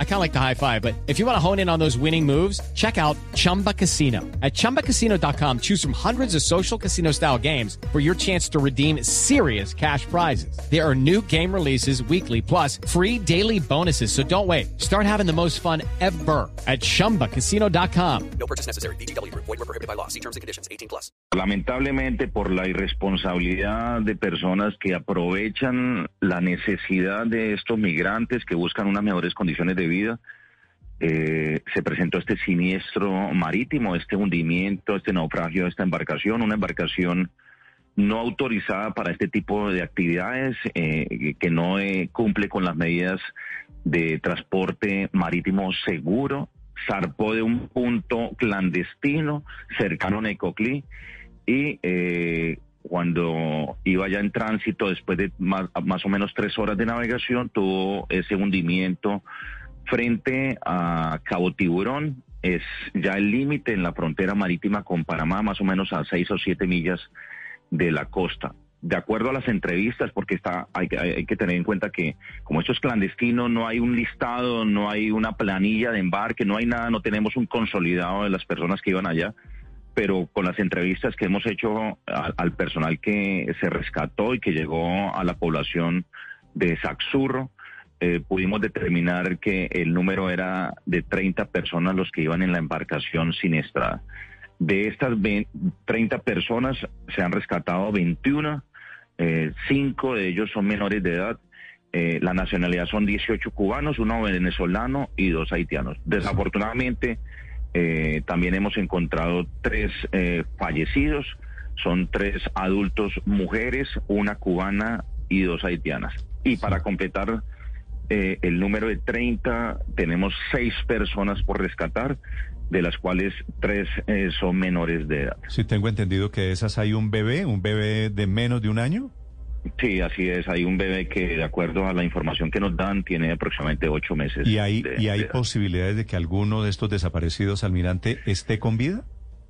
I kind of like the high five, but if you want to hone in on those winning moves, check out Chumba Casino. At ChumbaCasino.com, choose from hundreds of social casino style games for your chance to redeem serious cash prizes. There are new game releases weekly, plus free daily bonuses. So don't wait. Start having the most fun ever at ChumbaCasino.com. No purchase necessary. BGW. Void were prohibited by law. See terms and conditions. 18 plus. Lamentablemente por la irresponsabilidad de personas que aprovechan la necesidad de estos migrantes que buscan unas mejores condiciones de vida, eh, se presentó este siniestro marítimo, este hundimiento, este naufragio de esta embarcación, una embarcación no autorizada para este tipo de actividades, eh, que no eh, cumple con las medidas de transporte marítimo seguro, zarpó de un punto clandestino cercano a Necoclí y eh, cuando iba ya en tránsito, después de más, más, o menos tres horas de navegación, tuvo ese hundimiento frente a Cabo Tiburón. Es ya el límite en la frontera marítima con Panamá, más o menos a seis o siete millas de la costa. De acuerdo a las entrevistas, porque está, hay, hay que tener en cuenta que como esto es clandestino, no hay un listado, no hay una planilla de embarque, no hay nada, no tenemos un consolidado de las personas que iban allá pero con las entrevistas que hemos hecho al, al, personal que se rescató y que llegó a la población de Saxurro, eh, pudimos determinar que el número era de 30 personas los que iban en la embarcación siniestrada. De estas 20, 30 personas se han rescatado 21, eh, 5 de ellos son menores de edad. Eh, la nacionalidad son 18 cubanos, uno venezolano y dos haitianos. Desafortunadamente, eh, también hemos encontrado tres eh, fallecidos, son tres adultos mujeres, una cubana y dos haitianas. Y para completar eh, el número de 30, tenemos seis personas por rescatar, de las cuales tres eh, son menores de edad. Sí, tengo entendido que de esas hay un bebé, un bebé de menos de un año. Sí, así es. Hay un bebé que, de acuerdo a la información que nos dan, tiene aproximadamente ocho meses. ¿Y hay, de, ¿y hay de posibilidades de que alguno de estos desaparecidos, almirante, esté con vida?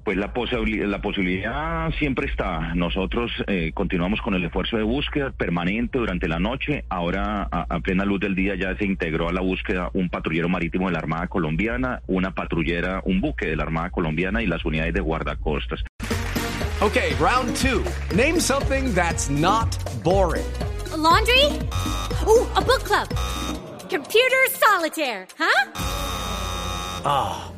Pues la, posibil la posibilidad siempre está. Nosotros eh, continuamos con el esfuerzo de búsqueda permanente durante la noche. Ahora, a, a, plena luz del día, ya se integró a la búsqueda un patrullero marítimo de la Armada Colombiana, una patrullera, un buque de la Armada Colombiana y las unidades de guardacostas. Okay, round two. Name something that's not boring. A laundry? Ooh, a book club. Computer solitaire, huh? Ah, oh,